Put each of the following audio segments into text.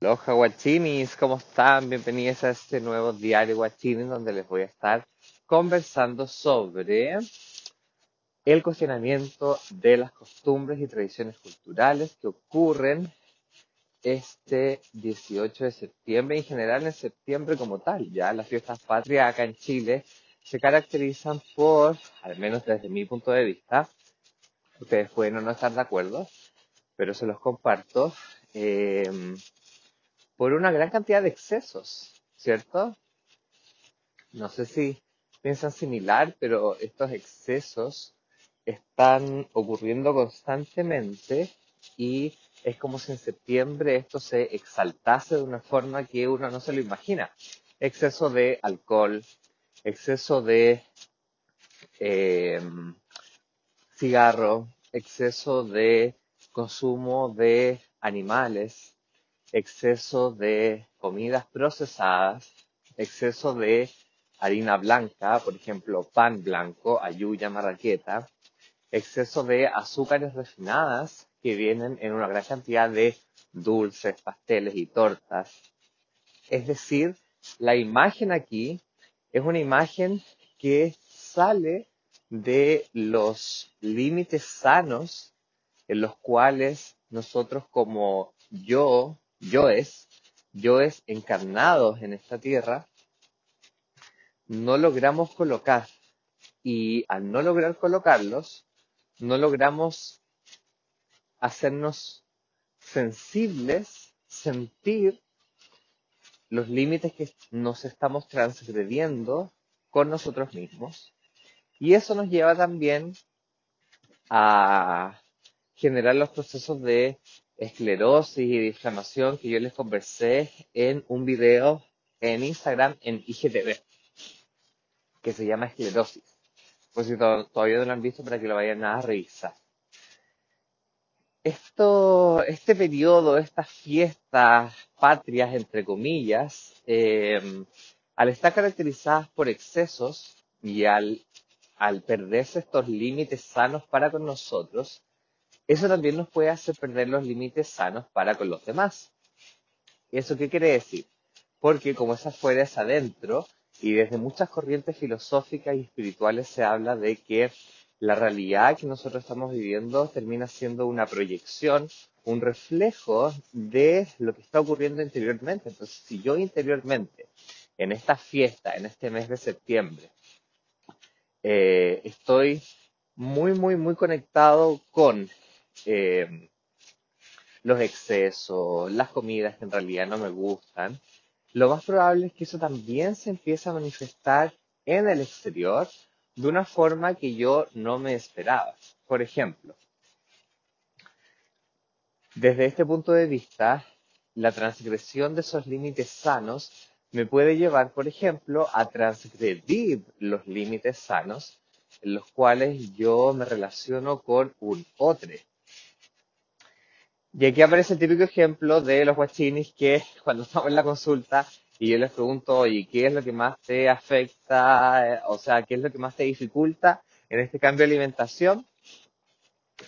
Aloha guachinis, ¿cómo están? Bienvenidos a este nuevo diario guachinis donde les voy a estar conversando sobre el cuestionamiento de las costumbres y tradiciones culturales que ocurren este 18 de septiembre y en general en septiembre como tal. Ya las fiestas patrias acá en Chile se caracterizan por, al menos desde mi punto de vista, ustedes pueden no estar de acuerdo, pero se los comparto. Eh, por una gran cantidad de excesos, ¿cierto? No sé si piensan similar, pero estos excesos están ocurriendo constantemente y es como si en septiembre esto se exaltase de una forma que uno no se lo imagina. Exceso de alcohol, exceso de eh, cigarro, exceso de consumo de animales, exceso de comidas procesadas, exceso de harina blanca, por ejemplo, pan blanco, ayuya, marraqueta, exceso de azúcares refinadas que vienen en una gran cantidad de dulces, pasteles y tortas. Es decir, la imagen aquí es una imagen que sale de los límites sanos en los cuales nosotros como yo yoes, yoes encarnados en esta tierra, no logramos colocar. Y al no lograr colocarlos, no logramos hacernos sensibles, sentir los límites que nos estamos transgrediendo con nosotros mismos. Y eso nos lleva también a generar los procesos de esclerosis y de que yo les conversé en un video en Instagram en IGTV, que se llama esclerosis. Por si todavía no lo han visto, para que lo vayan a revisar. Esto, este periodo, estas fiestas patrias, entre comillas, eh, al estar caracterizadas por excesos y al perderse estos límites sanos para con nosotros, eso también nos puede hacer perder los límites sanos para con los demás. ¿Eso qué quiere decir? Porque como es afuera es adentro, y desde muchas corrientes filosóficas y espirituales se habla de que la realidad que nosotros estamos viviendo termina siendo una proyección, un reflejo de lo que está ocurriendo interiormente. Entonces, si yo interiormente, en esta fiesta, en este mes de septiembre, eh, estoy muy, muy, muy conectado con eh, los excesos, las comidas que en realidad no me gustan, lo más probable es que eso también se empiece a manifestar en el exterior de una forma que yo no me esperaba. Por ejemplo, desde este punto de vista, la transgresión de esos límites sanos me puede llevar, por ejemplo, a transgredir los límites sanos en los cuales yo me relaciono con un otro. Y aquí aparece el típico ejemplo de los guachinis que cuando estamos en la consulta y yo les pregunto, oye, ¿qué es lo que más te afecta? O sea, ¿qué es lo que más te dificulta en este cambio de alimentación?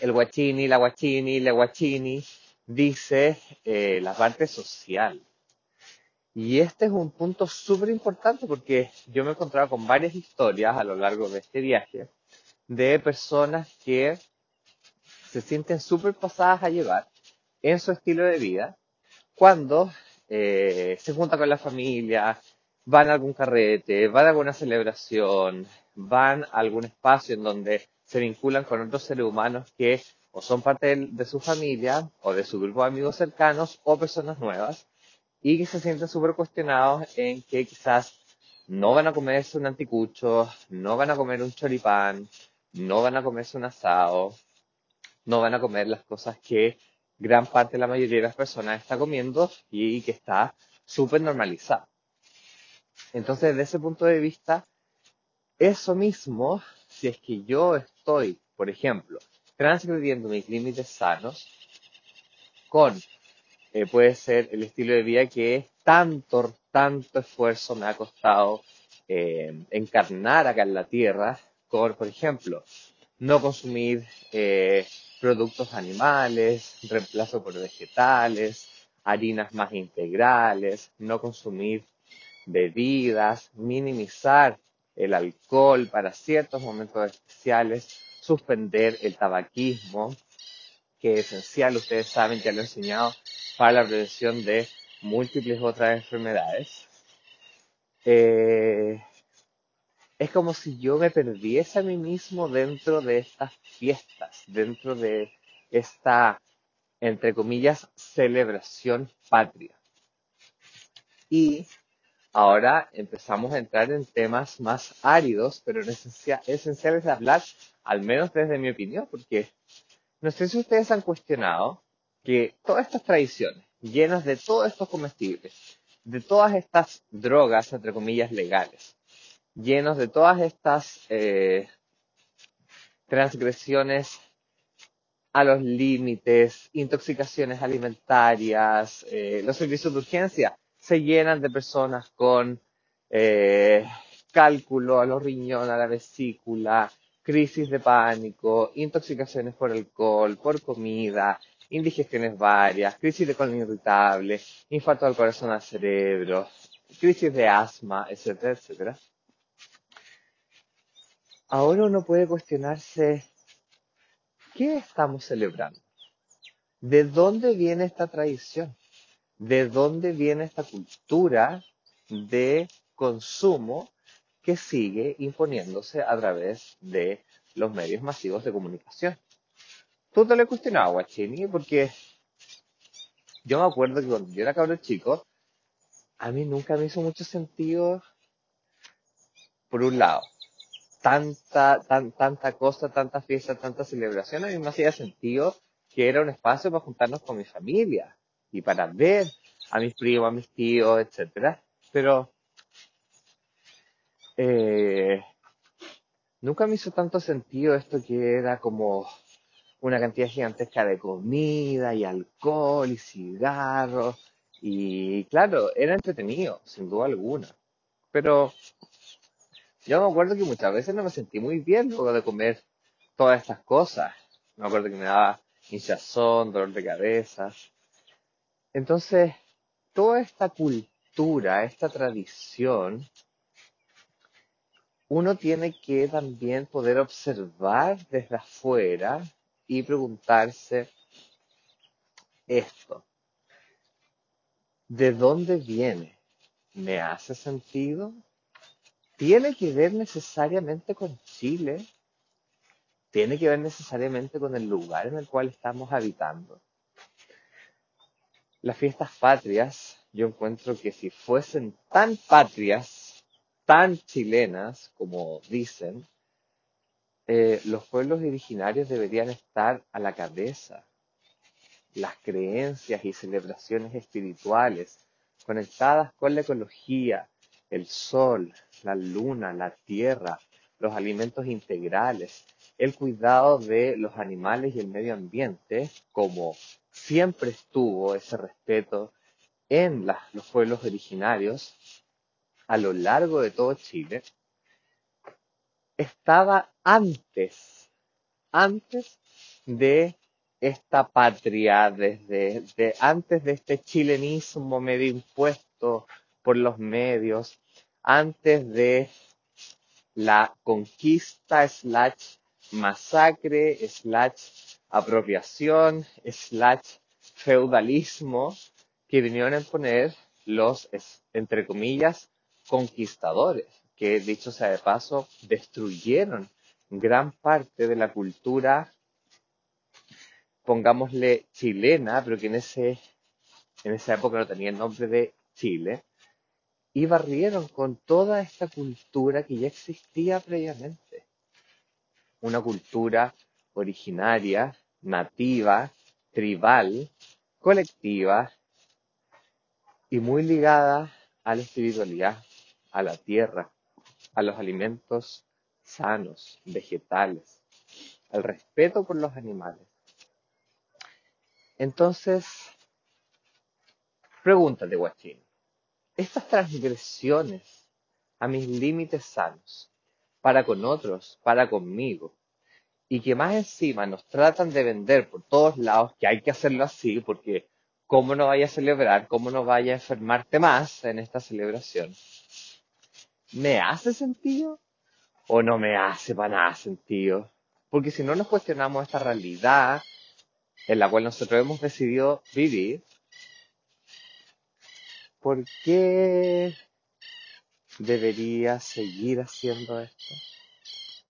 El guachini, la guachini, la guachini dice eh, la parte social. Y este es un punto súper importante porque yo me he encontrado con varias historias a lo largo de este viaje de personas que se sienten súper pasadas a llevar en su estilo de vida cuando eh, se junta con la familia, van a algún carrete, van a alguna celebración, van a algún espacio en donde se vinculan con otros seres humanos que o son parte de, su familia o de su grupo de amigos cercanos o personas nuevas y que se sienten súper cuestionados en que quizás no van a comerse un anticucho, no van a comer un choripán, no van a comerse un asado, no van a comer las cosas que gran parte de la mayoría de las personas está comiendo y que está súper normalizado. Entonces, desde ese punto de vista, eso mismo, si es que yo estoy, por ejemplo, transgrediendo mis límites sanos con, eh, puede ser el estilo de vida que tanto, tanto esfuerzo me ha costado eh, encarnar acá en la tierra, con, por ejemplo, no consumir eh, productos animales, reemplazo por vegetales, harinas más integrales, no consumir bebidas, minimizar el alcohol para ciertos momentos especiales, suspender el tabaquismo, que es esencial, ustedes saben, ya lo he enseñado, para la prevención de múltiples otras enfermedades. Eh, es como si yo me perdiese a mí mismo dentro de estas fiestas, dentro de esta, entre comillas, celebración patria. Y ahora empezamos a entrar en temas más áridos, pero esenciales de hablar, al menos desde mi opinión, porque no sé si ustedes han cuestionado que todas estas tradiciones, llenas de todos estos comestibles, de todas estas drogas, entre comillas, legales, llenos de todas estas eh, transgresiones a los límites, intoxicaciones alimentarias, eh, los servicios de urgencia se llenan de personas con eh, cálculo a los riñones, a la vesícula, crisis de pánico, intoxicaciones por alcohol, por comida, indigestiones varias, crisis de colon irritable, infarto del corazón al cerebro, crisis de asma, etcétera, etcétera. Ahora uno puede cuestionarse, ¿qué estamos celebrando? ¿De dónde viene esta tradición? ¿De dónde viene esta cultura de consumo que sigue imponiéndose a través de los medios masivos de comunicación? Tú te lo he cuestionado, Guachini, porque yo me acuerdo que cuando yo era cabrón chico, a mí nunca me hizo mucho sentido, por un lado, tanta, tan, tanta cosa, tanta fiesta, tanta celebración, a mí me hacía sentido que era un espacio para juntarnos con mi familia y para ver a mis primos, a mis tíos, etcétera. Pero eh, nunca me hizo tanto sentido esto que era como una cantidad gigantesca de comida y alcohol y cigarros. Y claro, era entretenido, sin duda alguna. Pero yo me acuerdo que muchas veces no me sentí muy bien luego de comer todas estas cosas. Me acuerdo que me daba hinchazón, dolor de cabeza. Entonces, toda esta cultura, esta tradición, uno tiene que también poder observar desde afuera y preguntarse esto. ¿De dónde viene? ¿Me hace sentido? Tiene que ver necesariamente con Chile, tiene que ver necesariamente con el lugar en el cual estamos habitando. Las fiestas patrias, yo encuentro que si fuesen tan patrias, tan chilenas como dicen, eh, los pueblos originarios deberían estar a la cabeza. Las creencias y celebraciones espirituales conectadas con la ecología, el sol, la luna, la tierra, los alimentos integrales, el cuidado de los animales y el medio ambiente, como siempre estuvo ese respeto en los pueblos originarios a lo largo de todo Chile, estaba antes, antes de esta patria, desde antes de este chilenismo medio impuesto por los medios, antes de la conquista slash masacre slash apropiación slash feudalismo que vinieron a imponer los, entre comillas, conquistadores, que dicho sea de paso, destruyeron gran parte de la cultura, pongámosle chilena, pero que en, ese, en esa época no tenía el nombre de Chile, y barrieron con toda esta cultura que ya existía previamente. Una cultura originaria, nativa, tribal, colectiva y muy ligada a la espiritualidad, a la tierra, a los alimentos sanos, vegetales, al respeto por los animales. Entonces, pregúntate, Guachín, estas transgresiones a mis límites sanos, para con otros, para conmigo, y que más encima nos tratan de vender por todos lados que hay que hacerlo así, porque cómo no vaya a celebrar, cómo no vaya a enfermarte más en esta celebración. ¿Me hace sentido o no me hace para nada sentido? Porque si no nos cuestionamos esta realidad en la cual nosotros hemos decidido vivir, ¿por qué debería seguir haciendo esto?